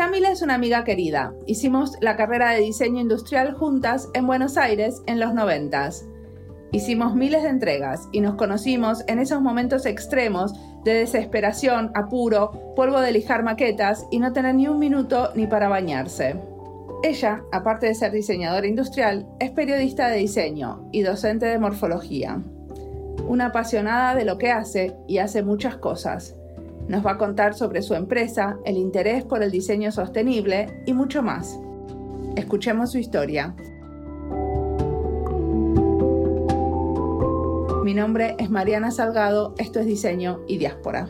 Yamila es una amiga querida. Hicimos la carrera de diseño industrial juntas en Buenos Aires en los noventas. Hicimos miles de entregas y nos conocimos en esos momentos extremos de desesperación, apuro, polvo de lijar maquetas y no tener ni un minuto ni para bañarse. Ella, aparte de ser diseñadora industrial, es periodista de diseño y docente de morfología. Una apasionada de lo que hace y hace muchas cosas. Nos va a contar sobre su empresa, el interés por el diseño sostenible y mucho más. Escuchemos su historia. Mi nombre es Mariana Salgado, esto es Diseño y Diáspora.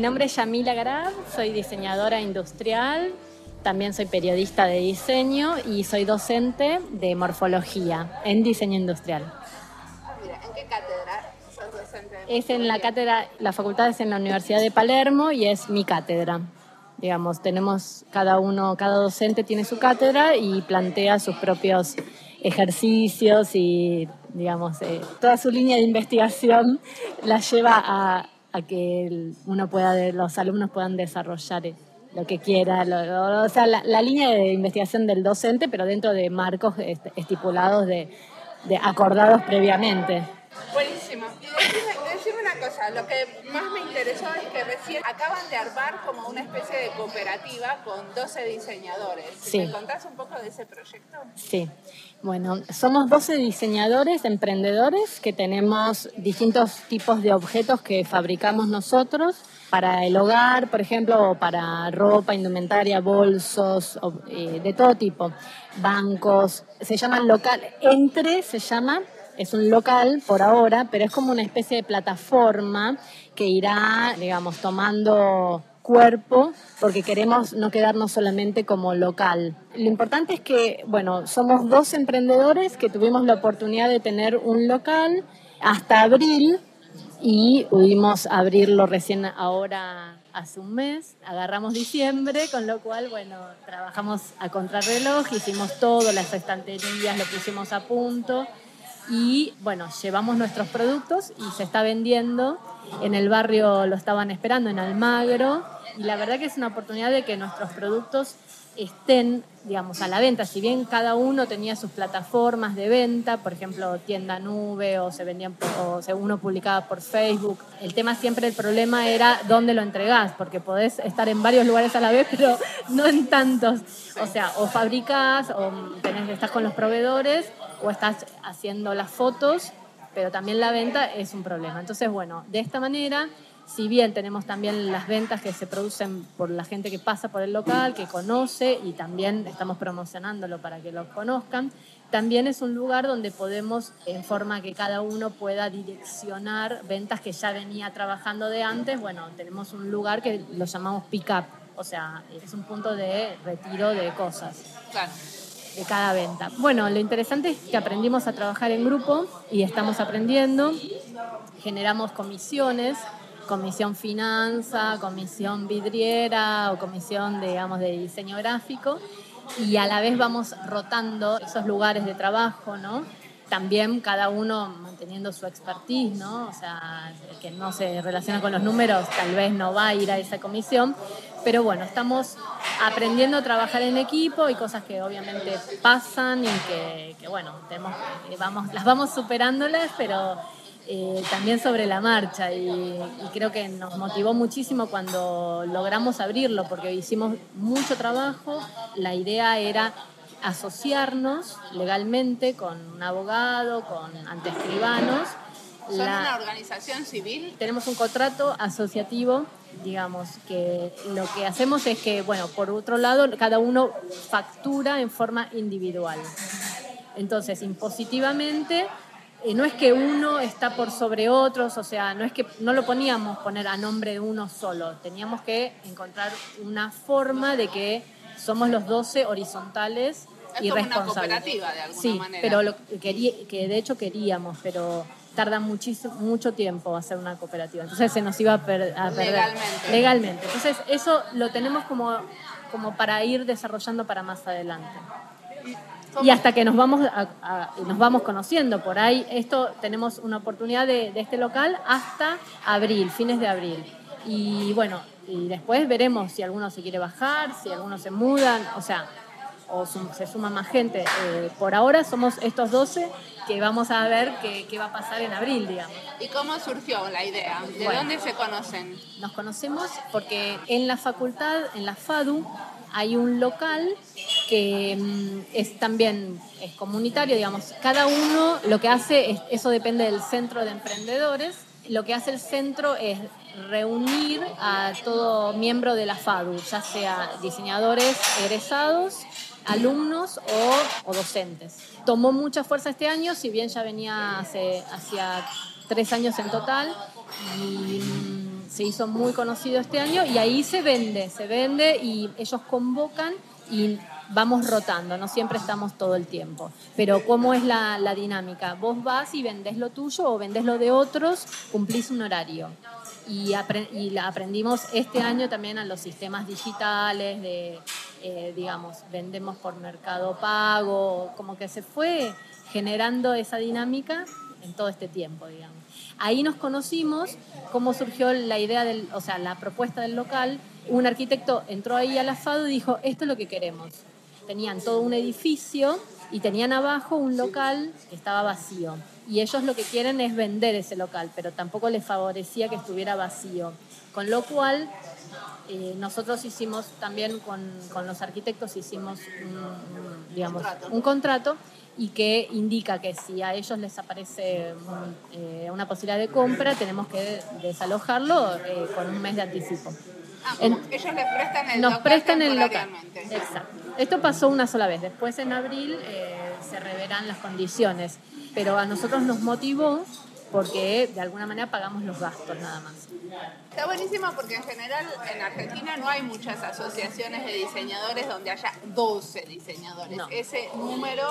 Mi nombre es Yamila Garab, soy diseñadora industrial, también soy periodista de diseño y soy docente de morfología en diseño industrial. ¿En qué cátedra sos docente? Es en la cátedra, la facultad es en la Universidad de Palermo y es mi cátedra. Digamos, tenemos cada uno, cada docente tiene su cátedra y plantea sus propios ejercicios y, digamos, eh, toda su línea de investigación la lleva a, a que uno pueda, los alumnos puedan desarrollar lo que quiera, o sea, la, línea de investigación del docente, pero dentro de marcos estipulados de, de acordados previamente. Buenísimo. Cosa, lo que más me interesó es que recién acaban de armar como una especie de cooperativa con 12 diseñadores. Sí. ¿Me contás un poco de ese proyecto? Sí. Bueno, somos 12 diseñadores, emprendedores, que tenemos distintos tipos de objetos que fabricamos nosotros para el hogar, por ejemplo, o para ropa, indumentaria, bolsos, eh, de todo tipo, bancos, se llaman local, entre se llama, es un local por ahora, pero es como una especie de plataforma que irá, digamos, tomando cuerpo porque queremos no quedarnos solamente como local. Lo importante es que, bueno, somos dos emprendedores que tuvimos la oportunidad de tener un local hasta abril y pudimos abrirlo recién ahora hace un mes, agarramos diciembre, con lo cual, bueno, trabajamos a contrarreloj, hicimos todo, las estanterías, lo pusimos a punto y, bueno, llevamos nuestros productos y se está vendiendo. En el barrio lo estaban esperando, en Almagro, y la verdad que es una oportunidad de que nuestros productos estén, digamos, a la venta. Si bien cada uno tenía sus plataformas de venta, por ejemplo, tienda nube o se vendían o uno publicaba por Facebook, el tema siempre, el problema era dónde lo entregás, porque podés estar en varios lugares a la vez, pero no en tantos. O sea, o fabricás, o tenés, estás con los proveedores, o estás haciendo las fotos, pero también la venta es un problema. Entonces, bueno, de esta manera si bien tenemos también las ventas que se producen por la gente que pasa por el local, que conoce y también estamos promocionándolo para que lo conozcan, también es un lugar donde podemos, en forma que cada uno pueda direccionar ventas que ya venía trabajando de antes. Bueno, tenemos un lugar que lo llamamos pick-up, o sea, es un punto de retiro de cosas. de cada venta. Bueno, lo interesante es que aprendimos a trabajar en grupo y estamos aprendiendo, generamos comisiones comisión finanza, comisión vidriera o comisión, digamos, de diseño gráfico y a la vez vamos rotando esos lugares de trabajo, ¿no? También cada uno manteniendo su expertise, ¿no? O sea, el que no se relaciona con los números tal vez no va a ir a esa comisión, pero bueno, estamos aprendiendo a trabajar en equipo y cosas que obviamente pasan y que, que bueno, tenemos, vamos, las vamos superándolas, pero eh, también sobre la marcha y, creo que nos motivó muchísimo cuando logramos abrirlo porque hicimos mucho trabajo, la idea era asociarnos legalmente con un abogado, con antescribanos. ¿Son una organización civil? Tenemos un contrato asociativo, digamos, que lo que hacemos es que, bueno, por otro lado, cada uno factura en forma individual. Entonces, impositivamente no es que uno está por sobre otros, o sea, no es que no lo poníamos poner a nombre de uno solo, teníamos que encontrar una forma de que somos los 12 horizontales y responsables. Una cooperativa de alguna sí, manera. pero lo que, que de hecho queríamos, pero tarda muchísimo, mucho tiempo hacer una cooperativa. Entonces se nos iba a, perder. Legalmente. Legalmente. Entonces eso lo tenemos como, como para ir desarrollando para más adelante. Y hasta que nos vamos, nos vamos conociendo por ahí, esto tenemos una oportunidad de, de este local hasta abril, fines de abril. Y bueno, y después veremos si alguno se quiere bajar, si algunos se mudan, o sea, o se suma más gente. Eh, por ahora somos estos 12 que vamos a ver qué, qué, va a pasar en abril, digamos. ¿Y cómo surgió la idea? ¿De dónde se conocen? Nos conocemos porque en la facultad, en la FADU, hay un local que mm, es también es comunitario, digamos. Cada uno lo que hace, es, eso depende del centro de emprendedores, lo que hace el centro es reunir a todo miembro de la FADU, ya sea diseñadores egresados, alumnos o, docentes. Tomó mucha fuerza este año, si bien ya venía hace, hacia tres años en total, mm, se hizo muy conocido este año y ahí se vende, se vende y ellos convocan y vamos rotando, no siempre estamos todo el tiempo. Pero ¿cómo es la, dinámica? Vos vas y vendés lo tuyo o vendés lo de otros, cumplís un horario. Y, y aprendimos este año también a los sistemas digitales, de, eh, digamos, vendemos por mercado pago, como que se fue generando esa dinámica en todo este tiempo, digamos. Ahí nos conocimos, cómo surgió la idea del, o sea, la propuesta del local. Un arquitecto entró ahí a la FADO y dijo, esto es lo que queremos tenían todo un edificio y tenían abajo un local que estaba vacío. Y ellos lo que quieren es vender ese local, pero tampoco les favorecía que estuviera vacío. Con lo cual, eh, nosotros hicimos también con, con los arquitectos, hicimos un, digamos, un contrato y que indica que si a ellos les aparece eh, una posibilidad de compra, tenemos que desalojarlo eh, con un mes de anticipo. Ah, ellos les prestan el nos local prestan el local. Exacto. Esto pasó una sola vez. Después en abril eh, se reverán las condiciones. Pero a nosotros nos motivó porque de alguna manera pagamos los gastos nada más. Está buenísimo porque en general en Argentina no hay muchas asociaciones de diseñadores donde haya 12 diseñadores. Ese número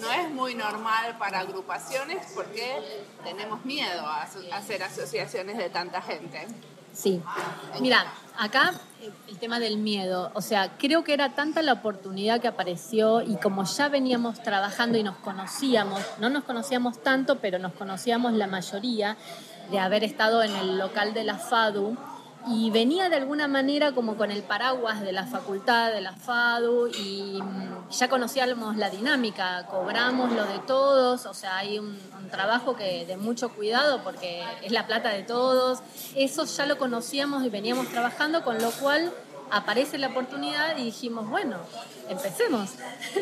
no es muy normal para agrupaciones porque tenemos miedo a hacer asociaciones de tanta gente. Sí. Mira, acá eh, el tema del miedo, o sea, creo que era tanta la oportunidad que apareció y como ya veníamos trabajando y nos conocíamos, no nos conocíamos tanto, pero nos conocíamos la mayoría de haber estado en el local de la FADU y venía de alguna manera como con el paraguas de la facultad, de la FADU, y mm, ya conocíamos la dinámica, cobramos lo de todos, o sea, hay un, trabajo que de mucho cuidado porque es la plata de todos, eso ya lo conocíamos y veníamos trabajando, con lo cual aparece la oportunidad y dijimos, bueno, empecemos.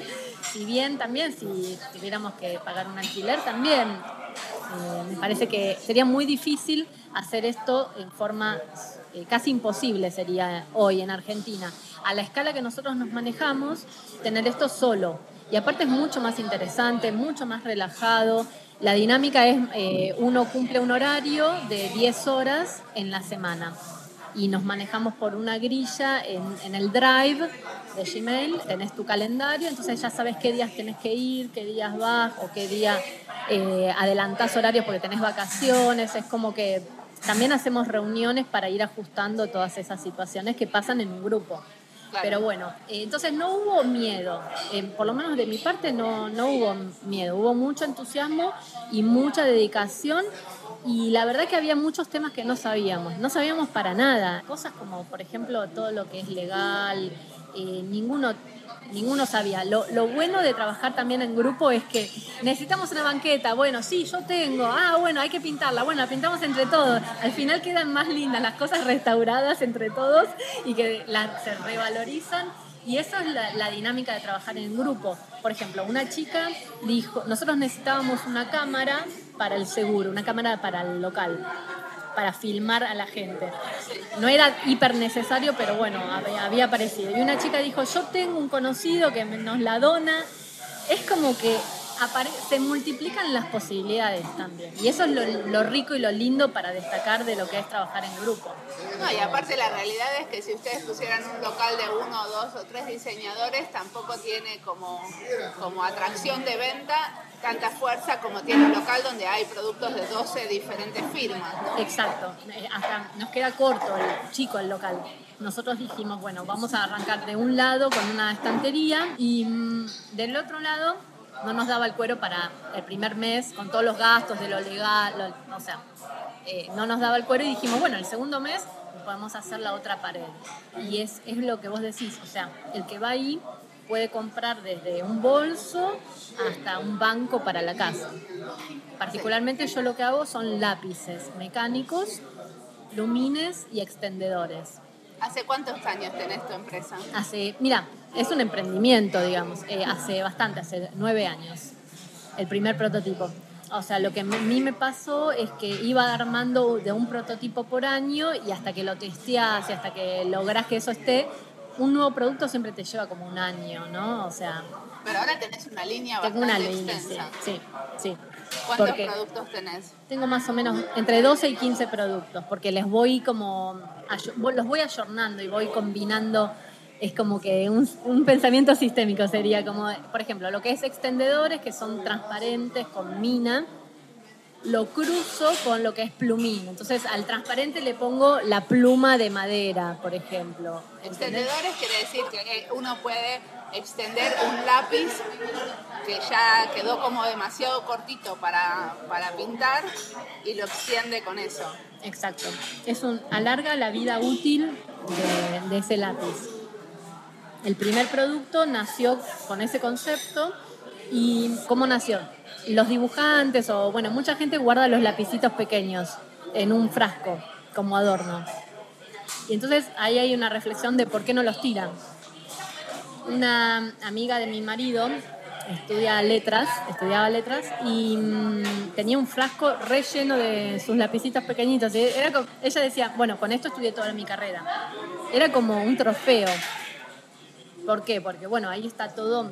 si bien también, si tuviéramos que pagar un alquiler, también eh, me parece que sería muy difícil hacer esto en forma eh, casi imposible sería hoy en Argentina. A la escala que nosotros nos manejamos, tener esto solo. Y aparte es mucho más interesante, mucho más relajado. La dinámica es, eh, uno cumple un horario de 10 horas en la semana y nos manejamos por una grilla en, el drive de Gmail, tenés tu calendario, entonces ya sabes qué días tenés que ir, qué días vas o qué día eh, adelantás horarios porque tenés vacaciones, es como que también hacemos reuniones para ir ajustando todas esas situaciones que pasan en un grupo. Pero bueno, eh, entonces no hubo miedo, eh, por lo menos de mi parte no, no hubo miedo, hubo mucho entusiasmo y mucha dedicación y la verdad que había muchos temas que no sabíamos, no sabíamos para nada, cosas como por ejemplo todo lo que es legal, eh, ninguno ninguno sabía. Lo, bueno de trabajar también en grupo es que necesitamos una banqueta. Bueno, sí, yo tengo. Ah, bueno, hay que pintarla. Bueno, la pintamos entre todos. Al final quedan más lindas las cosas restauradas entre todos y que las, se revalorizan. Y eso es la, la, dinámica de trabajar en grupo. Por ejemplo, una chica dijo, nosotros necesitábamos una cámara para el seguro, una cámara para el local para filmar a la gente. No era hiper necesario, pero bueno, había, aparecido. Y una chica dijo, yo tengo un conocido que nos la dona. Es como que se multiplican las posibilidades también. Y eso es lo, rico y lo lindo para destacar de lo que es trabajar en grupo. No, y aparte la realidad es que si ustedes pusieran un local de uno, dos o tres diseñadores, tampoco tiene como, como atracción de venta tanta fuerza como tiene un local donde hay productos de 12 diferentes firmas. ¿no? Exacto, eh, hasta nos queda corto el chico el local. Nosotros dijimos, bueno, vamos a arrancar de un lado con una estantería y mm, del otro lado no nos daba el cuero para el primer mes con todos los gastos de lo legal, o sea, eh, no nos daba el cuero y dijimos, bueno, el segundo mes podemos hacer la otra pared. Y es, es lo que vos decís, o sea, el que va ahí puede comprar desde un bolso hasta un banco para la casa. Particularmente yo lo que hago son lápices mecánicos, lumines y extendedores. ¿Hace cuántos años tenés tu empresa? Hace, mira, es un emprendimiento, digamos, eh, hace bastante, hace nueve años, el primer prototipo. O sea, lo que a mí me pasó es que iba armando de un prototipo por año y hasta que lo testeás y hasta que lográs que eso esté, un nuevo producto siempre te lleva como un año, ¿no? O sea... Pero ahora tenés una línea bastante una línea, extensa. Sí, sí. ¿Cuántos productos tenés? Tengo más o menos entre 12 y 15 productos, porque les voy como... Los voy ayornando y voy combinando es como que un, un, pensamiento sistémico sería como, por ejemplo, lo que es extendedores que son transparentes con mina, lo cruzo con lo que es plumín. Entonces al transparente le pongo la pluma de madera, por ejemplo. Extendedores quiere decir que uno puede extender un lápiz que ya quedó como demasiado cortito para, para pintar y lo extiende con eso. Exacto. Es un, alarga la vida útil de, de ese lápiz. El primer producto nació con ese concepto y ¿cómo nació? Los dibujantes o, bueno, mucha gente guarda los lapicitos pequeños en un frasco como adorno. Y entonces ahí hay una reflexión de por qué no los tiran. Una amiga de mi marido estudia letras, estudiaba letras y mm, tenía un frasco relleno de sus lapicitos pequeñitos. ella decía, bueno, con esto estudié toda mi carrera. Era como un trofeo. ¿Por qué? Porque bueno, ahí está todo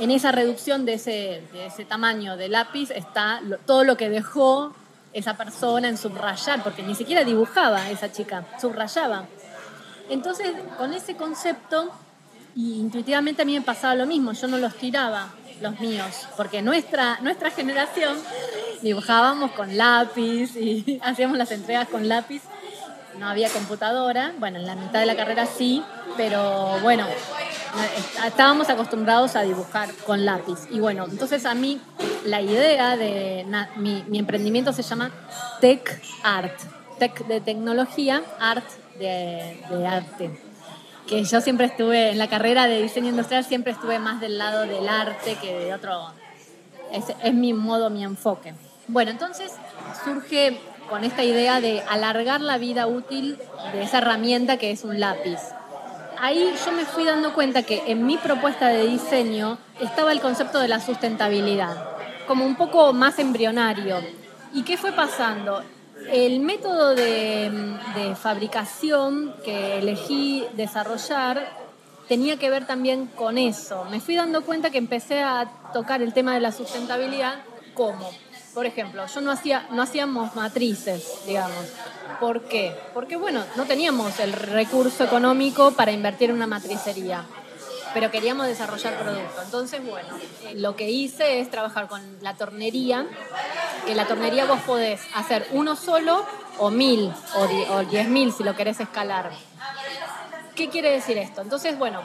en esa reducción de ese, tamaño de lápiz está todo lo que dejó esa persona en subrayar, porque ni siquiera dibujaba esa chica, subrayaba. Entonces, con ese concepto, intuitivamente a mí me pasaba lo mismo, yo no los tiraba, los míos, porque nuestra, nuestra generación dibujábamos con lápiz y hacíamos las entregas con lápiz, no había computadora, bueno, en la mitad de la carrera sí, pero bueno, estábamos acostumbrados a dibujar con lápiz. Y bueno, entonces a mí la idea de mi, emprendimiento se llama Tech Art. Tech de tecnología, art de, arte. Que yo siempre estuve en la carrera de diseño industrial, siempre estuve más del lado del arte que de otro. Es, mi modo, mi enfoque. Bueno, entonces surge con esta idea de alargar la vida útil de esa herramienta que es un lápiz ahí yo me fui dando cuenta que en mi propuesta de diseño estaba el concepto de la sustentabilidad, como un poco más embrionario. ¿Y qué fue pasando? El método de, fabricación que elegí desarrollar tenía que ver también con eso. Me fui dando cuenta que empecé a tocar el tema de la sustentabilidad como, por ejemplo, yo no, hacía, no hacíamos matrices, digamos. ¿Por qué? Porque, bueno, no teníamos el recurso económico para invertir en una matricería, pero queríamos desarrollar producto. Entonces, bueno, eh, lo que hice es trabajar con la tornería, que la tornería vos podés hacer uno solo o mil o, diez mil si lo querés escalar. ¿Qué quiere decir esto? Entonces, bueno,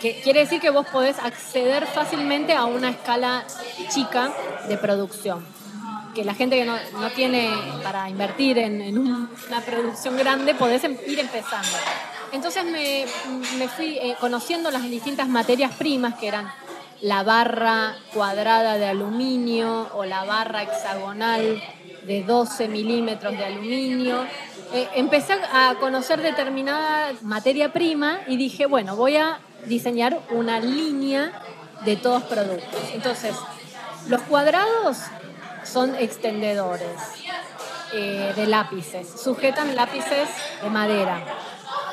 que quiere decir que vos podés acceder fácilmente a una escala chica de producción que la gente que no, tiene para invertir en, una producción grande, podés em, ir empezando. Entonces me, fui eh, conociendo las distintas materias primas que eran la barra cuadrada de aluminio o la barra hexagonal de 12 milímetros de aluminio. Eh, empecé a conocer determinada materia prima y dije, bueno, voy a diseñar una línea de todos productos. Entonces, los cuadrados son extendedores eh, de lápices, sujetan lápices de madera.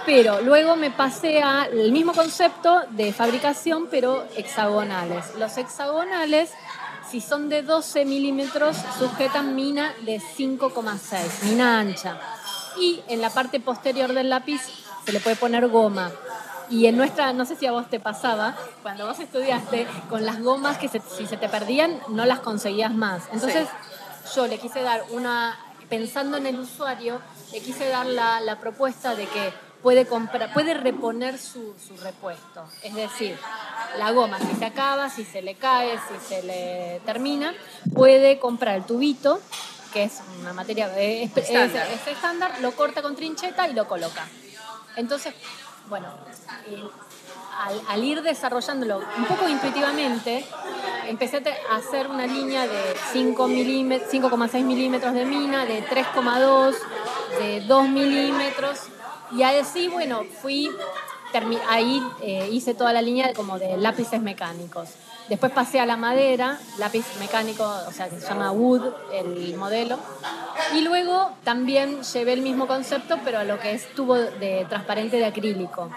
Pero luego me pasé al mismo concepto de fabricación, pero hexagonales. Los hexagonales, si son de 12 milímetros, sujetan mina de 5,6, mina ancha. Y en la parte posterior del lápiz se le puede poner goma. Y en nuestra, no sé si a vos te pasaba, cuando vos estudiaste, con las gomas que si se te perdían, no las conseguías más. Entonces yo le quise dar una, pensando en el usuario, le quise dar la, la propuesta de que puede, comprar, puede reponer su, su, repuesto. Es decir, la goma, si se acaba, si se le cae, si se le termina, puede comprar el tubito, que es una materia es, estándar. Es, estándar, lo corta con trincheta y lo coloca. Entonces, bueno, al, al, ir desarrollándolo un poco intuitivamente, empecé a hacer una línea de 5,6 milímetros de mina, de 3,2, de 2 milímetros y así, bueno, fui, ahí eh, hice toda la línea como de lápices mecánicos. Después pasé a la madera, lápiz mecánico, o sea, que se llama Wood, el modelo. Y luego también llevé el mismo concepto, pero a lo que es tubo de transparente de acrílico.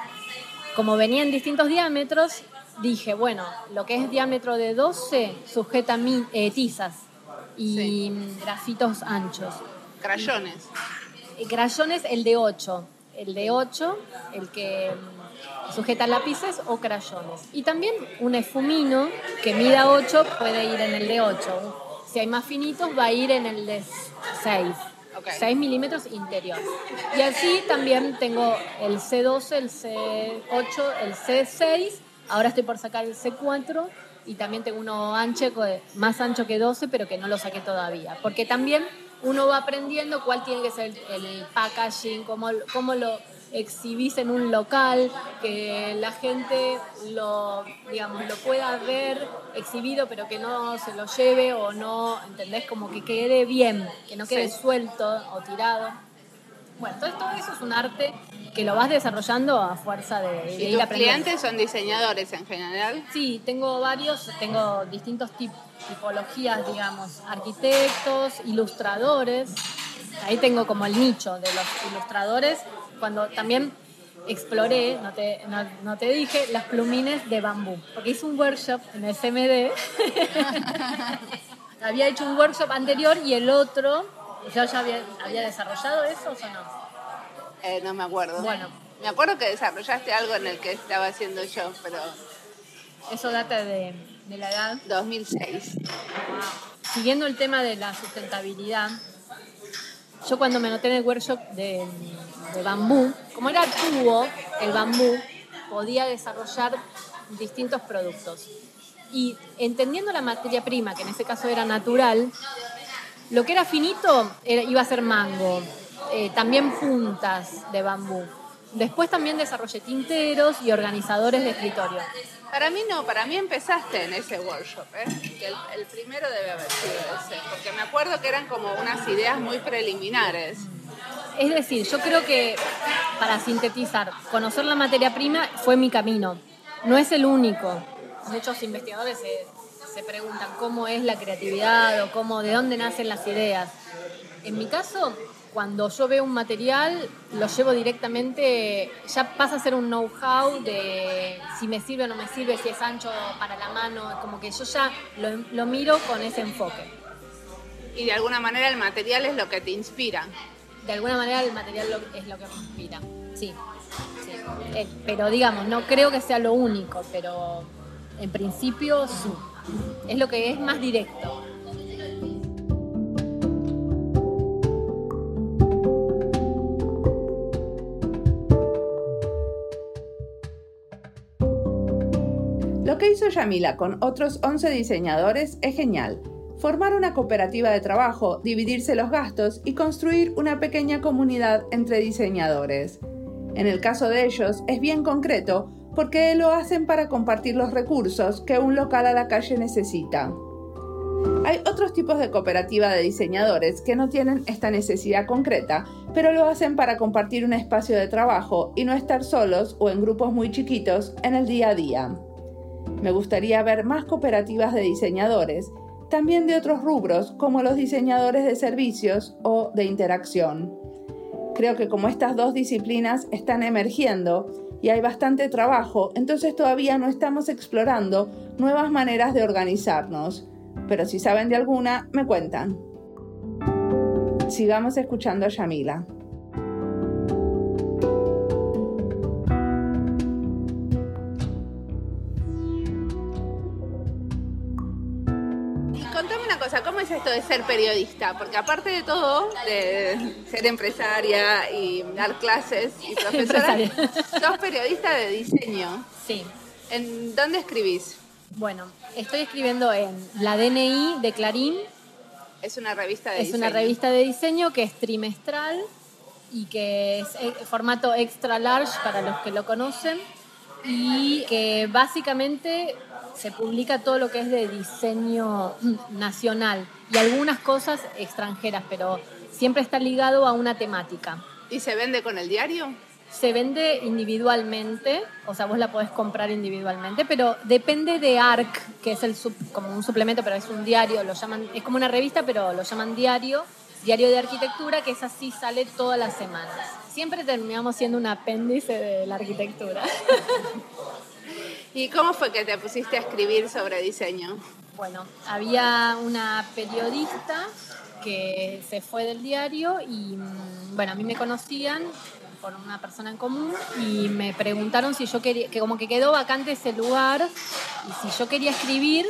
Como venía en distintos diámetros, dije, bueno, lo que es diámetro de 12 sujeta eh, tizas y grafitos anchos. Crayones. Crayones, el de 8 el de 8, el que sujeta lápices o crayones. Y también un esfumino que mida 8 puede ir en el de 8. Si hay más finitos, va a ir en el de 6. 6 milímetros interior. Y así también tengo el C12, el C8, el C6. Ahora estoy por sacar el C4 y también tengo uno ancho, más ancho que 12, pero que no lo saqué todavía. Porque también uno va aprendiendo cuál tiene que ser el, packaging, cómo, cómo lo exhibís en un local, que la gente lo, digamos, lo pueda ver exhibido, pero que no se lo lleve o no, ¿entendés? Como que quede bien, que no quede suelto o tirado. Bueno, todo, todo eso es un arte que lo vas desarrollando a fuerza de, ¿Y tus clientes son diseñadores en general? Sí, tengo varios, tengo distintos tipologías, digamos, arquitectos, ilustradores. Ahí tengo como el nicho de los ilustradores. Cuando también exploré, no te, no, te dije, las plumines de bambú, porque hice un workshop en el CMD. había hecho un workshop anterior y el otro, yo ya había, había desarrollado eso o no. Eh, no me acuerdo. Bueno. Me acuerdo que desarrollaste algo en el que estaba haciendo yo, pero... Eso data de, la edad. 2006. Siguiendo el tema de la sustentabilidad, yo cuando me noté en el workshop de, de bambú, como era tubo, el bambú podía desarrollar distintos productos. Y entendiendo la materia prima, que en ese caso era natural, lo que era finito iba a ser mango, eh, también puntas de bambú. Después también desarrollé tinteros y organizadores de escritorio. Para mí no, para mí empezaste en ese workshop, ¿eh? que el, primero debe haber sido ese, porque me acuerdo que eran como unas ideas muy preliminares. Es decir, yo creo que, para sintetizar, conocer la materia prima fue mi camino, no es el único. Muchos investigadores se, se preguntan cómo es la creatividad o cómo, de dónde nacen las ideas. En mi caso, cuando yo veo un material, lo llevo directamente, ya pasa a ser un know-how de si me sirve o no me sirve, si es ancho para la mano, como que yo ya lo, miro con ese enfoque. Y de alguna manera el material es lo que te inspira. De alguna manera el material es lo que me inspira, sí. Eh, pero digamos, no creo que sea lo único, pero en principio sí. Es lo que es más directo. Lo que hizo Yamila con otros 11 diseñadores es genial. Formar una cooperativa de trabajo, dividirse los gastos y construir una pequeña comunidad entre diseñadores. En el caso de ellos es bien concreto porque lo hacen para compartir los recursos que un local a la calle necesita. Hay otros tipos de cooperativa de diseñadores que no tienen esta necesidad concreta, pero lo hacen para compartir un espacio de trabajo y no estar solos o en grupos muy chiquitos en el día a día. Me gustaría ver más cooperativas de diseñadores, también de otros rubros como los diseñadores de servicios o de interacción. Creo que como estas dos disciplinas están emergiendo y hay bastante trabajo, entonces todavía no estamos explorando nuevas maneras de organizarnos. Pero si saben de alguna, me cuentan. Sigamos escuchando a Yamila. Cosa, ¿cómo es esto de ser periodista? Porque aparte de todo, de ser empresaria y dar clases y profesora, sos periodista de diseño. Sí. ¿En dónde escribís? Bueno, estoy escribiendo en la DNI de Clarín. Es una revista de es diseño. una revista de diseño que es trimestral y que es eh, formato extra large para los que lo conocen y que básicamente se publica todo lo que es de diseño nacional y algunas cosas extranjeras, pero siempre está ligado a una temática. ¿Y se vende con el diario? Se vende individualmente, o sea, vos la podés comprar individualmente, pero depende de ARC, que es el como un suplemento, pero es un diario, lo llaman, es como una revista, pero lo llaman diario, diario de arquitectura, que es así, sale todas las semanas. Siempre terminamos siendo un apéndice de la arquitectura. ¿Y cómo fue que te pusiste a escribir sobre diseño? Bueno, había una periodista que se fue del diario y, mm, bueno, a mí me conocían por una persona en común y me preguntaron si yo quería, que como que quedó vacante ese lugar y si yo quería escribir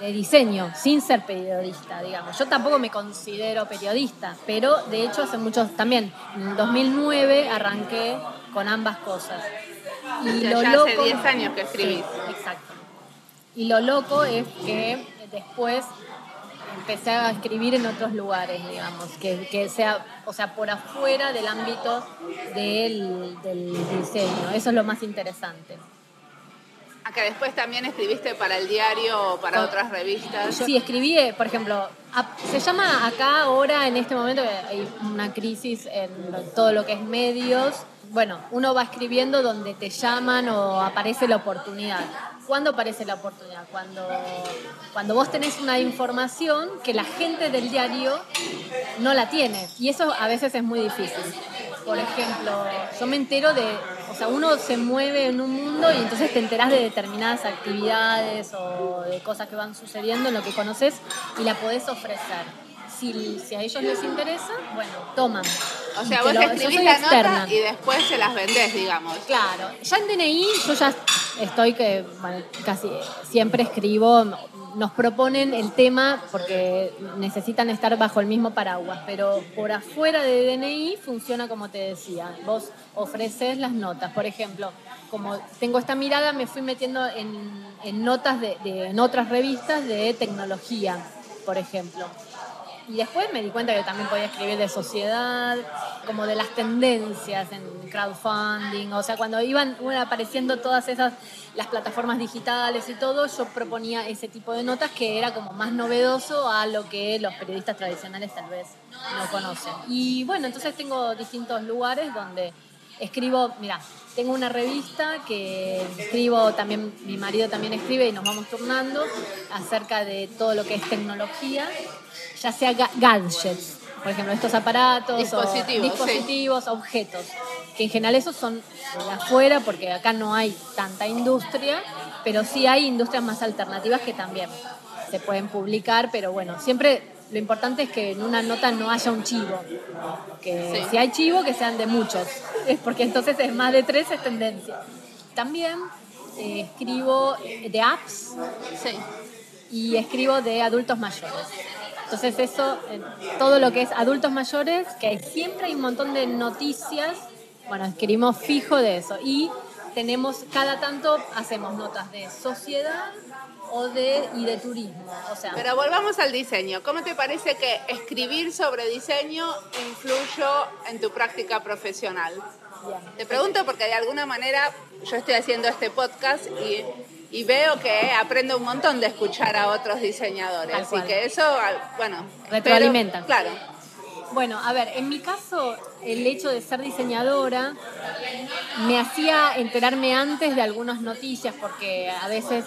de diseño, sin ser periodista, digamos. Yo tampoco me considero periodista, pero de hecho hace muchos, también, en 2009 arranqué con ambas cosas. Y lo ya loco, hace 10 años que escribís. exacto. Y lo loco es que después empecé a escribir en otros lugares, digamos, que, que sea, o sea, por afuera del ámbito del, del diseño. Eso es lo más interesante. ¿A que después también escribiste para el diario o para otras revistas? Sí, escribí, eh, por ejemplo, se llama acá ahora, en este momento, hay una crisis en todo lo que es medios. Bueno, uno va escribiendo donde te llaman o aparece la oportunidad. ¿Cuándo aparece la oportunidad? Cuando, cuando vos tenés una información que la gente del diario no la tiene. Y eso a veces es muy difícil. Por ejemplo, yo me entero de, o sea, uno se mueve en un mundo y entonces te enterás de determinadas actividades o de cosas que van sucediendo en lo que conoces y la podés ofrecer. Si, si a ellos les interesa, bueno, toman. O sea, vos escribís la nota y después se las vendés, digamos. Claro. Ya en DNI yo ya estoy que, bueno, casi siempre escribo, nos proponen el tema porque necesitan estar bajo el mismo paraguas, pero por afuera de DNI funciona como te decía. Vos ofreces las notas. Por ejemplo, como tengo esta mirada, me fui metiendo en, notas de, en otras revistas de tecnología, por ejemplo. Y después me di cuenta que también podía escribir de sociedad, como de las tendencias en crowdfunding, o sea, cuando iban apareciendo todas esas, las plataformas digitales y todo, yo proponía ese tipo de notas que era como más novedoso a lo que los periodistas tradicionales tal vez no conocen. Y bueno, entonces tengo distintos lugares donde escribo, mira, tengo una revista que escribo también, mi marido también escribe y nos vamos turnando acerca de todo lo que es tecnología, ya sea gadgets, por ejemplo, estos aparatos, dispositivos, dispositivos objetos, que en general esos son de afuera porque acá no hay tanta industria, pero sí hay industrias más alternativas que también se pueden publicar, pero bueno, siempre lo importante es que en una nota no haya un chivo. Que si hay chivo, que sean de muchos. Porque entonces es más de tres es tendencia. También eh, escribo de apps y escribo de adultos mayores. Entonces eso, eh, todo lo que es adultos mayores, que siempre hay un montón de noticias, bueno, escribimos fijo de eso. Y tenemos, cada tanto hacemos notas de sociedad o de, y de turismo. O sea, Pero volvamos al diseño. ¿Cómo te parece que escribir sobre diseño influyó en tu práctica profesional? Te pregunto porque de alguna manera yo estoy haciendo este podcast y, y, veo que aprendo un montón de escuchar a otros diseñadores. Así que eso, bueno. Retroalimenta. claro. Bueno, a ver, en mi caso, el hecho de ser diseñadora me hacía enterarme antes de algunas noticias, porque a veces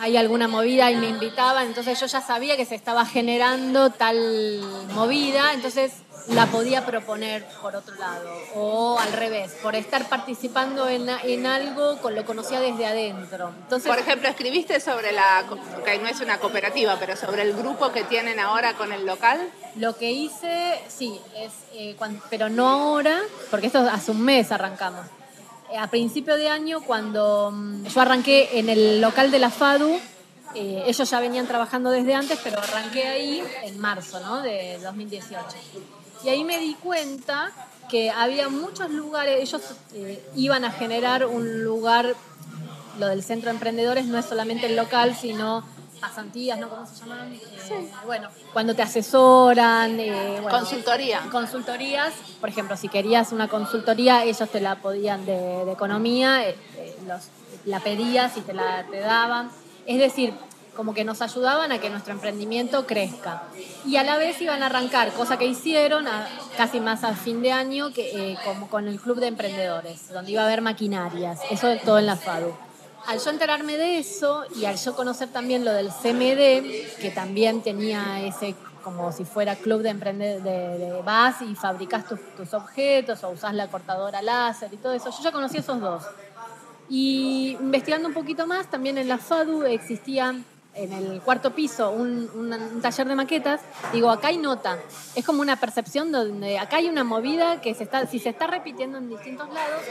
hay alguna movida y me invitaban, entonces yo ya sabía que se estaba generando tal movida, entonces la podía proponer por otro lado, o al revés, por estar participando en, en algo, con lo conocía desde adentro. Entonces, por ejemplo, escribiste sobre la, que no es una cooperativa, pero sobre el grupo que tienen ahora con el local. Lo que hice, sí, es, eh, pero no ahora, porque esto hace un mes arrancamos a principio de año, cuando mm, yo arranqué en el local de la FADU, Eh, ellos ya venían trabajando desde antes, pero arranqué ahí en marzo ¿no? de 2018. Y ahí me di cuenta que había muchos lugares, ellos eh, iban a generar un lugar, lo del centro de emprendedores no es solamente el local, sino pasantías, ¿no? ¿Cómo se llaman? Eh, bueno, cuando te asesoran. Eh, Consultoría. Consultorías, por ejemplo, si querías una consultoría, ellos te la podían de, economía, la pedías y te la te daban. Es decir, como que nos ayudaban a que nuestro emprendimiento crezca. Y a la vez iban a arrancar, cosa que hicieron casi más a fin de año, que, eh, como con el Club de Emprendedores, donde iba a haber maquinarias, eso todo en la FADU. Al yo enterarme de eso y al yo conocer también lo del CMD, que también tenía ese como si fuera club de emprendedores, de, vas y fabricas tus, tus objetos o usás la cortadora láser y todo eso, yo ya conocí esos dos. Y investigando un poquito más, también en la FADU existían en el cuarto piso un, taller de maquetas, digo, acá hay nota. Es como una percepción donde acá hay una movida que se está, si se está repitiendo en distintos lados,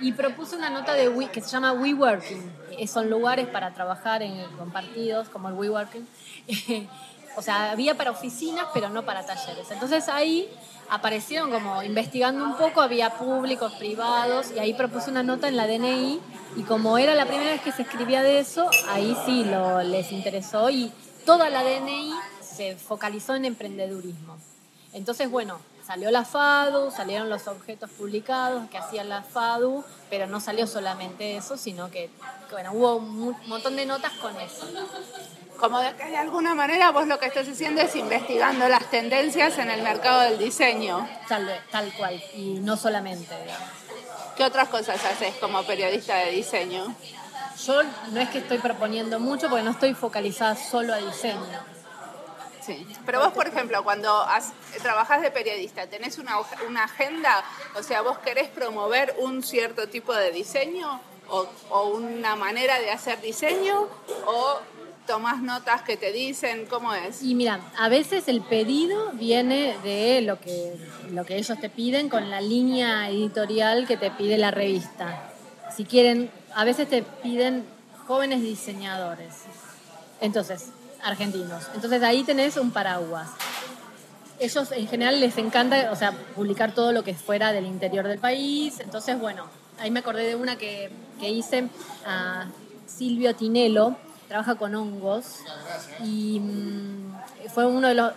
y propuse una nota de que se llama WeWorking. Son lugares para trabajar en compartidos, como el WeWorking. o sea, había para oficinas, pero no para talleres. Entonces ahí aparecieron como investigando un poco, había públicos, privados, y ahí propuse una nota en la DNI, y como era la primera vez que se escribía de eso, ahí sí lo, les interesó, y toda la DNI se focalizó en emprendedurismo. Entonces, bueno, salió la FADU, salieron los objetos publicados que hacía la FADU, pero no salió solamente eso, sino que, bueno, hubo un montón de notas con eso como de que de alguna manera vos lo que estás haciendo es investigando las tendencias en el mercado del diseño. Tal, tal cual, y no solamente. ¿Qué otras cosas haces como periodista de diseño? Yo no es que estoy proponiendo mucho porque no estoy focalizada solo a diseño. Sí. Pero vos, por ejemplo, cuando has, trabajás de periodista, ¿tenés una, una agenda? O sea, ¿vos querés promover un cierto tipo de diseño o, o una manera de hacer diseño? ¿O tomás notas que te dicen? ¿Cómo es? Y mira, a veces el pedido viene de lo que, lo que ellos te piden con la línea editorial que te pide la revista. Si quieren, a veces te piden jóvenes diseñadores. Entonces, argentinos. Entonces ahí tenés un paraguas. Ellos en general les encanta, o sea, publicar todo lo que fuera del interior del país. Entonces, bueno, ahí me acordé de una que, que hice a Silvio Tinello, trabaja con hongos y mm, fue uno de, los,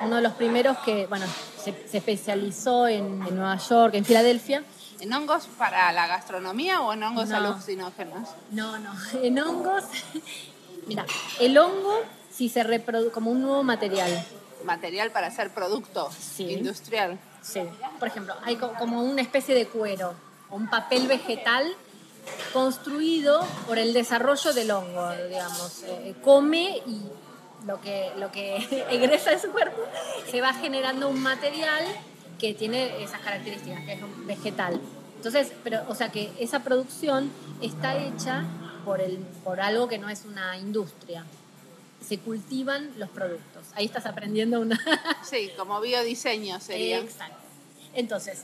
uno de los primeros que, bueno, se, especializó en, Nueva York, en Filadelfia. ¿En hongos para la gastronomía o en hongos alucinógenos? No, no, en hongos, mira, el hongo si se reproduce como un nuevo material. Material para hacer producto industrial. Sí, por ejemplo, hay como una especie de cuero o un papel vegetal construido por el desarrollo del hongo, digamos. Eh, come y lo que, lo que egresa de su cuerpo se va generando un material que tiene esas características, que es un vegetal. Entonces, pero, o sea que esa producción está hecha por, el, por algo que no es una industria. Se cultivan los productos. Ahí estás aprendiendo una... sí, como biodiseño sería. Exacto. Entonces,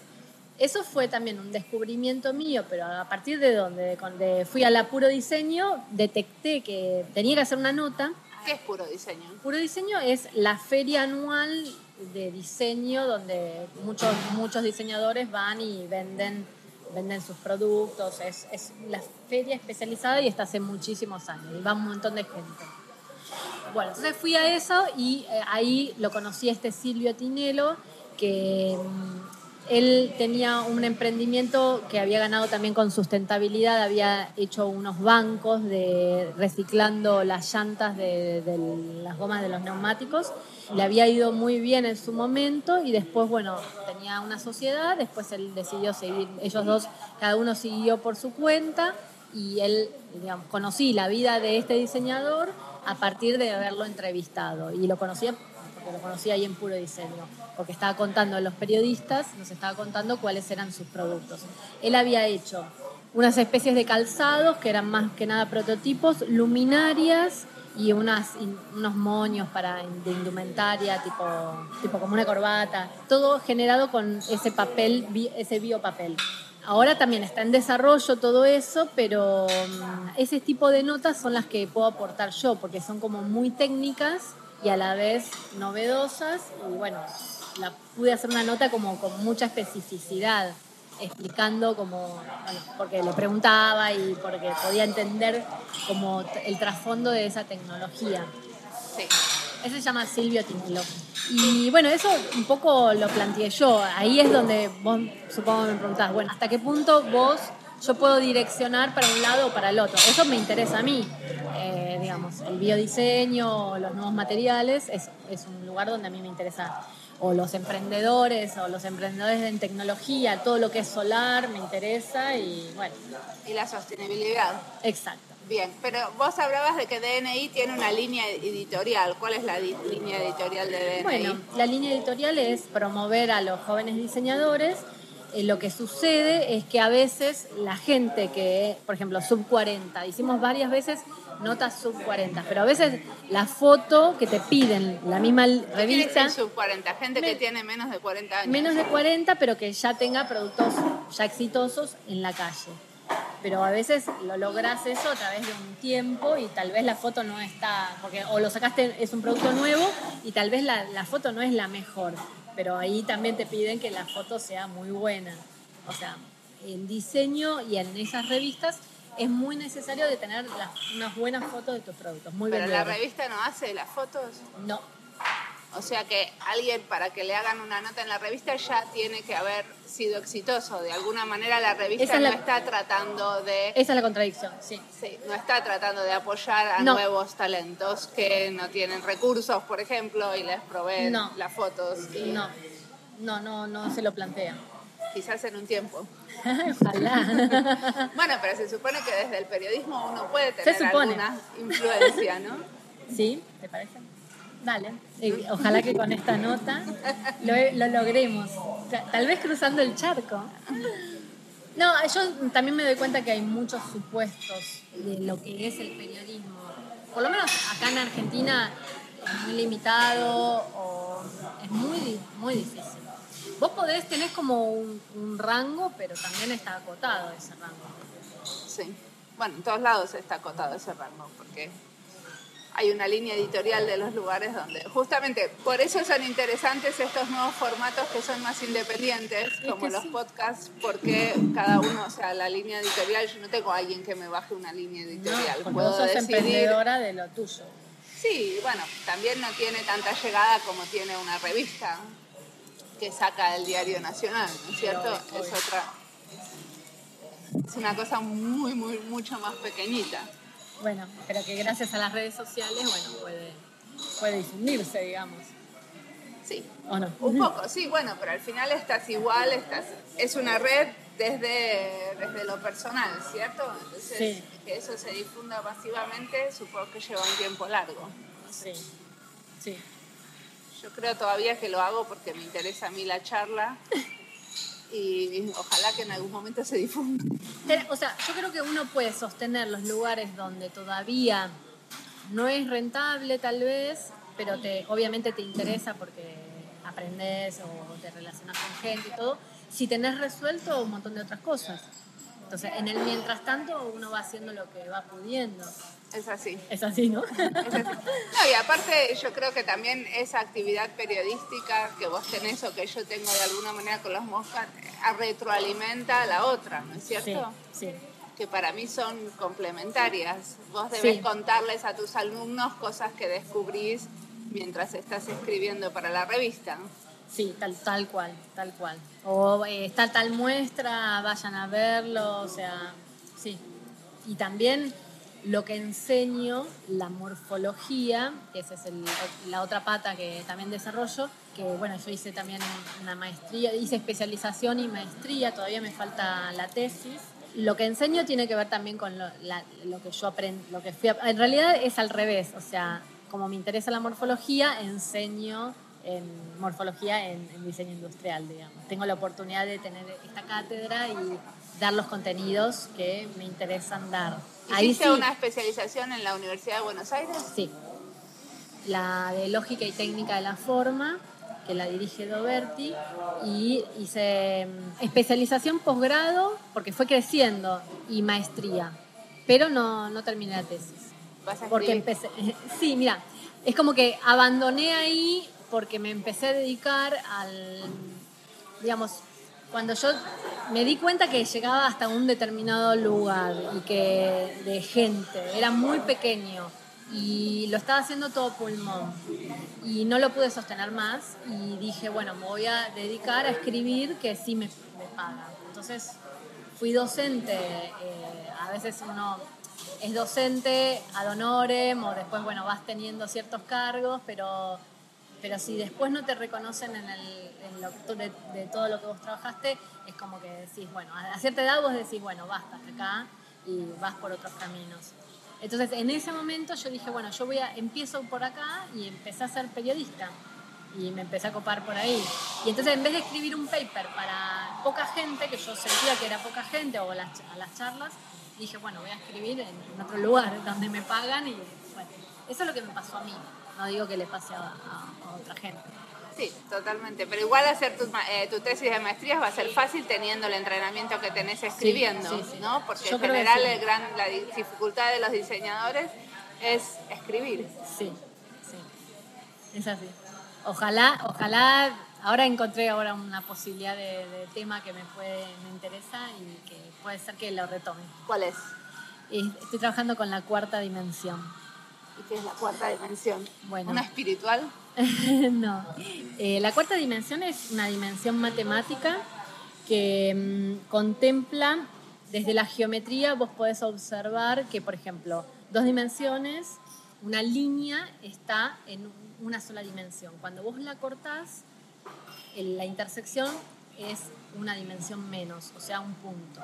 eso fue también un descubrimiento mío, pero a partir de donde, de fui al puro diseño, detecté que tenía que hacer una nota. ¿Qué es puro diseño? Puro diseño es la feria anual de diseño donde muchos, muchos diseñadores van y venden, venden sus productos. Es, es la feria especializada y está hace muchísimos años y va un montón de gente. Bueno, entonces fui a eso y eh, ahí lo conocí a este Silvio Tinelo que mm, él tenía un emprendimiento que había ganado también con sustentabilidad, había hecho unos bancos de reciclando las llantas de, las gomas de los neumáticos. Le había ido muy bien en su momento y después, bueno, tenía una sociedad, después él decidió seguir, ellos dos, cada uno siguió por su cuenta y él, digamos, conocí la vida de este diseñador a partir de haberlo entrevistado y lo conocía lo conocí ahí en puro diseño, porque estaba contando a los periodistas, nos estaba contando cuáles eran sus productos. Él había hecho unas especies de calzados que eran más que nada prototipos, luminarias y unas, unos moños para, de indumentaria, tipo, tipo como una corbata, todo generado con ese papel, ese biopapel. Ahora también está en desarrollo todo eso, pero mm, ese tipo de notas son las que puedo aportar yo, porque son como muy técnicas y a la vez novedosas. Y bueno, la pude hacer una nota como con mucha especificidad, explicando como, porque le preguntaba y porque podía entender como el trasfondo de esa tecnología. Sí. Ese se llama Silvio Tinilo. Y bueno, eso un poco lo planteé yo. Ahí es donde vos supongo me preguntás, bueno, ¿hasta qué punto vos yo puedo direccionar para un lado o para el otro? Eso me interesa a mí. Eh, digamos, el biodiseño, los nuevos materiales, es, es un lugar donde a mí me interesa o los emprendedores o los emprendedores en tecnología, todo lo que es solar me interesa y bueno. Y la sostenibilidad. Exacto. Bien, pero vos hablabas de que DNI tiene una línea editorial. ¿Cuál es la línea editorial de DNI? Bueno, la línea editorial es promover a los jóvenes diseñadores. Eh, lo que sucede es que a veces la gente que, por ejemplo, sub 40, hicimos varias veces notas sub 40, pero a veces la foto que te piden, la misma revista... sub 40? Gente que tiene menos de 40 años. Menos de 40, pero que ya tenga productos ya exitosos en la calle pero a veces lo logras eso a través de un tiempo y tal vez la foto no está, porque o lo sacaste, es un producto nuevo y tal vez la, la foto no es la mejor, pero ahí también te piden que la foto sea muy buena. O sea, en diseño y en esas revistas es muy necesario de tener unas buenas fotos de tus productos. Muy ¿Pero la revista no hace las fotos? No, o sea que alguien para que le hagan una nota en la revista ya tiene que haber sido exitoso. De alguna manera la revista no está tratando de... Esa es la contradicción, sí. Sí, no está tratando de apoyar a nuevos talentos que no tienen recursos, por ejemplo, y les proveen las fotos. No, no, no, no se lo plantea. Quizás en un tiempo. Ojalá. bueno, pero se supone que desde el periodismo uno puede tener alguna influencia, ¿no? Sí, ¿te parece? Dale. ojalá que con esta nota lo, logremos. Tal vez cruzando el charco. No, yo también me doy cuenta que hay muchos supuestos de lo que es el periodismo. Por lo menos acá en Argentina es muy limitado o es muy, muy difícil. Vos podés tener como un, un rango, pero también está acotado ese rango. Sí. Bueno, en todos lados está acotado ese rango, porque hay una línea editorial de los lugares donde justamente por eso son interesantes estos nuevos formatos que son más independientes, como los podcasts, porque cada uno, o sea, la línea editorial, yo no tengo a alguien que me baje una línea editorial. No, Puedo vos sos emprendedora de lo tuyo. Sí, bueno, también no tiene tanta llegada como tiene una revista que saca el Diario Nacional, ¿no es cierto? es otra. Es una cosa muy, muy, mucho más pequeñita. Bueno, pero que gracias a las redes sociales, bueno, puede, puede difundirse, digamos. Sí. ¿O no? Un poco, sí, bueno, pero al final estás igual, estás, es una red desde, desde lo personal, ¿cierto? Entonces, que eso se difunda masivamente, supongo que lleva un tiempo largo. Sí, sí. Yo creo todavía que lo hago porque me interesa a mí la charla y ojalá que en algún momento se difunda. O sea, yo creo que uno puede sostener los lugares donde todavía no es rentable tal vez, pero te, obviamente te interesa porque aprendes o te relacionas con gente y todo, si tenés resuelto un montón de otras cosas. Entonces, en el mientras tanto, uno va haciendo lo que va pudiendo. Es así. Es así, ¿no? No, y aparte yo creo que también esa actividad periodística que vos tenés o que yo tengo de alguna manera con los moscas retroalimenta a la otra, ¿no es cierto? Sí, Que para mí son complementarias. Vos debes contarles a tus alumnos cosas que descubrís mientras estás escribiendo para la revista. Sí, tal, tal cual, tal cual. O eh, está tal muestra, vayan a verlo, o sea, sí. Y también lo que enseño, la morfología, que esa es la otra pata que también desarrollo, que bueno, yo hice también una maestría, hice especialización y maestría, todavía me falta la tesis. Lo que enseño tiene que ver también con lo, que yo aprendo, lo que fui en realidad es al revés, o sea, como me interesa la morfología, enseño en morfología en, en diseño industrial, digamos. Tengo la oportunidad de tener esta cátedra y dar los contenidos que me interesan dar. ¿Hiciste una especialización en la Universidad de Buenos Aires? Sí. La de Lógica y Técnica de la Forma, que la dirige Doberti, y hice mm, especialización posgrado, porque fue creciendo, y maestría, pero no, no terminé la tesis. ¿Vas a Porque empecé, sí, mira, es como que abandoné ahí porque me empecé a dedicar al, digamos, cuando yo me di cuenta que llegaba hasta un determinado lugar y que de gente, era muy pequeño y lo estaba haciendo todo pulmón y no lo pude sostener más y dije, bueno, me voy a dedicar a escribir que sí me, me pagan. Entonces fui docente, eh, a veces uno es docente ad honorem o después, bueno, vas teniendo ciertos cargos, pero, pero si después no te reconocen en, el, lo, de, todo lo que vos trabajaste, es como que decís, bueno, a cierta edad vos decís, bueno, basta acá y vas por otros caminos. Entonces, en ese momento yo dije, bueno, yo voy a, empiezo por acá y empecé a ser periodista. Y me empecé a copar por ahí. Y entonces, en vez de escribir un paper para poca gente, que yo sentía que era poca gente, o las, a las charlas, dije, bueno, voy a escribir en, en otro lugar donde me pagan. Y bueno, eso es lo que me pasó a mí. No digo que le pase a, a- a otra gente. Sí, totalmente. Pero igual hacer tu, eh, tu tesis de maestrías va a ser fácil teniendo el entrenamiento que tenés escribiendo, sí, sí. ¿no? Porque Yo en general sí. el gran, la di- dificultad de los diseñadores es escribir. Sí, sí. Es así. Ojalá, ojalá, ahora encontré ahora una posibilidad de, de tema que me puede, me interesa y que puede ser que lo retome. ¿Cuál es? Estoy trabajando con la cuarta dimensión. ¿Y qué es la cuarta dimensión? Bueno. ¿Una espiritual? no. Eh, la cuarta dimensión es una dimensión matemática que mm, contempla, desde la geometría vos podés observar que, por ejemplo, dos dimensiones, una línea está en una sola dimensión. Cuando vos la cortás, la intersección es una dimensión menos, o sea, un punto.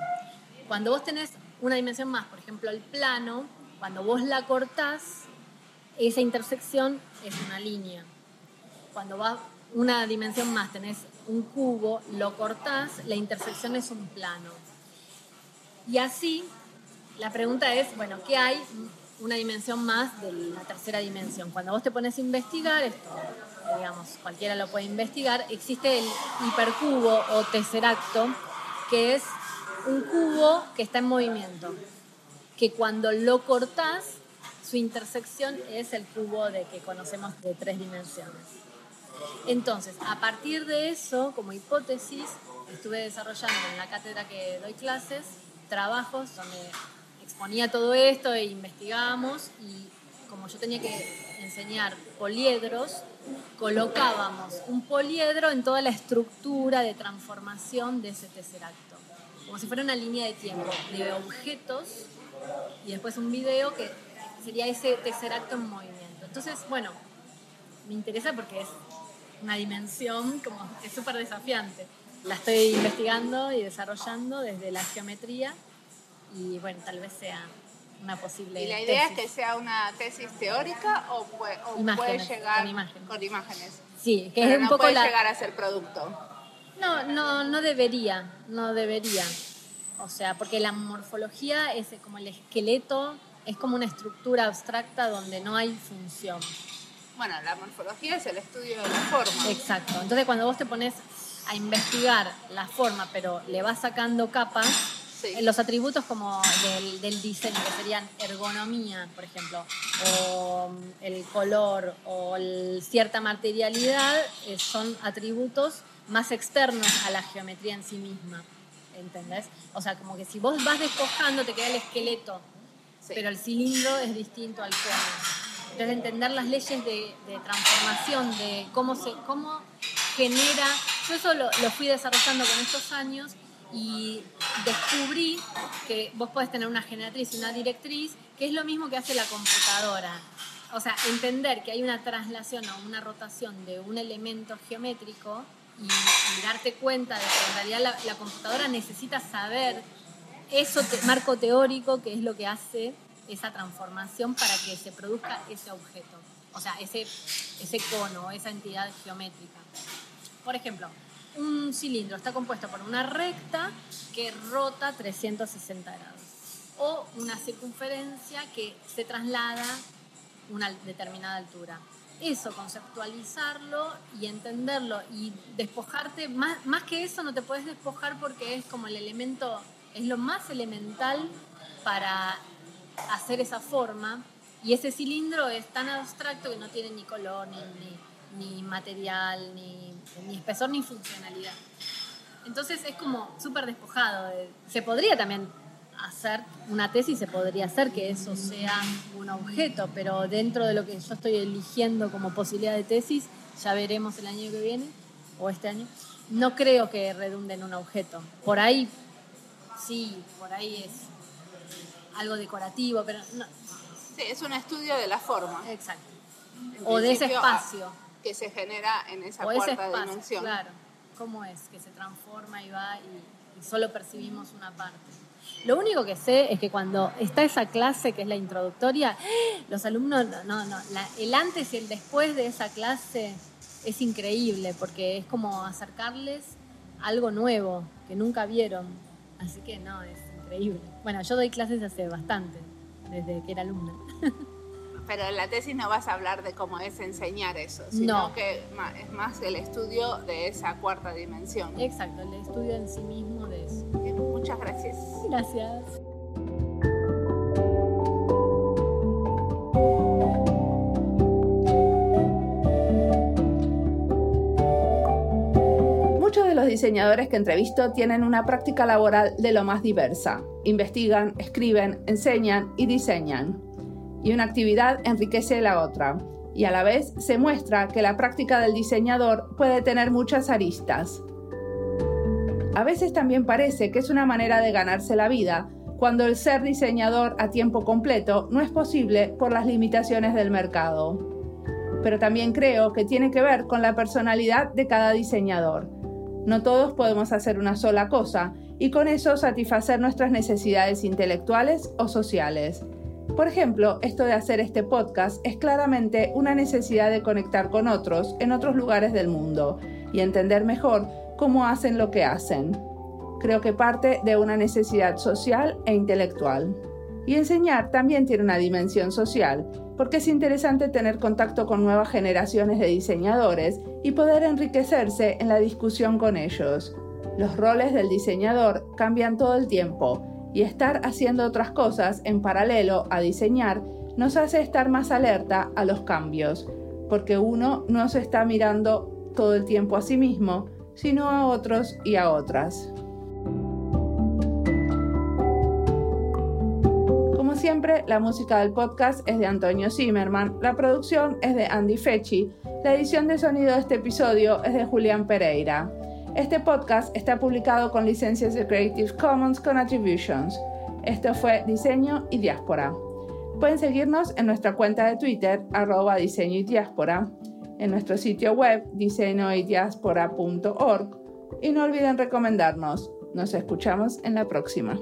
Cuando vos tenés una dimensión más, por ejemplo, el plano, cuando vos la cortás, esa intersección es una línea. Cuando va una dimensión más, tenés un cubo, lo cortás, la intersección es un plano. Y así, la pregunta es, bueno, ¿qué hay una dimensión más de la tercera dimensión? Cuando vos te pones a investigar, esto, digamos, cualquiera lo puede investigar, existe el hipercubo o tesseracto, que es un cubo que está en movimiento, que cuando lo cortás, su intersección es el cubo de que conocemos de tres dimensiones. Entonces, a partir de eso, como hipótesis, estuve desarrollando en la cátedra que doy clases trabajos donde exponía todo esto e investigábamos y como yo tenía que enseñar poliedros, colocábamos un poliedro en toda la estructura de transformación de ese tesseracto, como si fuera una línea de tiempo de objetos y después un video que sería ese tesseracto en movimiento. Entonces, bueno, me interesa porque es una dimensión como es súper desafiante. La estoy investigando y desarrollando desde la geometría y bueno, tal vez sea una posible ¿Y la idea tesis. es que sea una tesis teórica o puede, o puede Imágenes, llegar con imágenes. con imágenes? Sí, que Pero es un no poco puede la... llegar a ser producto. No, no, no debería, no debería. O sea, porque la morfología es como el esqueleto, es como una estructura abstracta donde no hay función. Bueno, la morfología es el estudio de la forma. Exacto. Entonces cuando vos te pones a investigar la forma, pero le vas sacando capas, Sí. eh, los atributos como del, del diseño, que serían ergonomía, por ejemplo, o mm, el color, o el- cierta materialidad, eh, son atributos más externos a la geometría en sí misma. ¿Entendés? O sea, como que si vos vas despojando, te queda el esqueleto, Pero el cilindro es distinto al cono. Entonces, entender las leyes de, transformación, de cómo se cómo genera. Yo eso lo, lo fui desarrollando con estos años y descubrí que vos podés tener una generatriz y una directriz, que es lo mismo que hace la computadora. O sea, entender que hay una traslación o una rotación de un elemento geométrico y, darte cuenta de que en realidad la computadora necesita saber eso marco teórico que es lo que hace esa transformación para que se produzca ese objeto, o sea, ese, ese cono, esa entidad geométrica. Por ejemplo, un cilindro está compuesto por una recta que rota 360 grados o una circunferencia que se traslada una determinada altura. eso, conceptualizarlo y entenderlo y despojarte, más, más que eso no te puedes despojar porque es como el elemento, es lo más elemental para hacer esa forma y ese cilindro es tan abstracto que no tiene ni color, ni, ni, material, ni, ni, espesor, ni funcionalidad. Entonces es como súper despojado. Se podría también hacer una tesis, se podría hacer que eso sea un objeto, pero dentro de lo que yo estoy eligiendo como posibilidad de tesis, ya veremos el año que viene o este año, no creo que redunde en un objeto. Por ahí sí, por ahí es algo decorativo, pero no. Sí, es un estudio de la forma. Exacto. o de ese espacio. Que se genera en esa cuarta dimensión. Claro. ¿Cómo es? Que se transforma y va y, y solo percibimos una parte. Lo único que sé es que cuando está esa clase que es la introductoria, los alumnos, no, no, el antes y el después de esa clase es increíble porque es como acercarles algo nuevo que nunca vieron. Así que no, es increíble. Bueno, yo doy clases hace bastante, desde que era alumna. Pero en la tesis no vas a hablar de cómo es enseñar eso, sino que es más el estudio de esa cuarta dimensión. Exacto, el estudio en sí mismo de eso. Muchas gracias. Gracias. Diseñadores que entrevisto tienen una práctica laboral de lo más diversa. Investigan, escriben, enseñan y diseñan. Y una actividad enriquece la otra. Y a la vez se muestra que la práctica del diseñador puede tener muchas aristas. A veces también parece que es una manera de ganarse la vida, cuando el ser diseñador a tiempo completo no es posible por las limitaciones del mercado. Pero también creo que tiene que ver con la personalidad de cada diseñador. No todos podemos hacer una sola cosa y con eso satisfacer nuestras necesidades intelectuales o sociales. Por ejemplo, esto de hacer este podcast es claramente una necesidad de conectar con otros en otros lugares del mundo y entender mejor cómo hacen lo que hacen. Creo que parte de una necesidad social e intelectual. Y enseñar también tiene una dimensión social, porque es interesante tener contacto con nuevas generaciones de diseñadores y poder enriquecerse en la discusión con ellos. Los roles del diseñador cambian todo el tiempo y estar haciendo otras cosas en paralelo a diseñar nos hace estar más alerta a los cambios, porque uno no se está mirando todo el tiempo a sí mismo, sino a otros y a otras. Siempre, la música del podcast es de Antonio Zimmerman, la producción es de Andy Fechi, la edición de sonido de este episodio es de Julián Pereira. Este podcast está publicado con licencias de Creative Commons con Attributions. Esto fue Diseño y Diáspora. Pueden seguirnos en nuestra cuenta de Twitter, arroba diseño y diáspora en nuestro sitio web diseñoydiaspora.org y no olviden recomendarnos. Nos escuchamos en la próxima.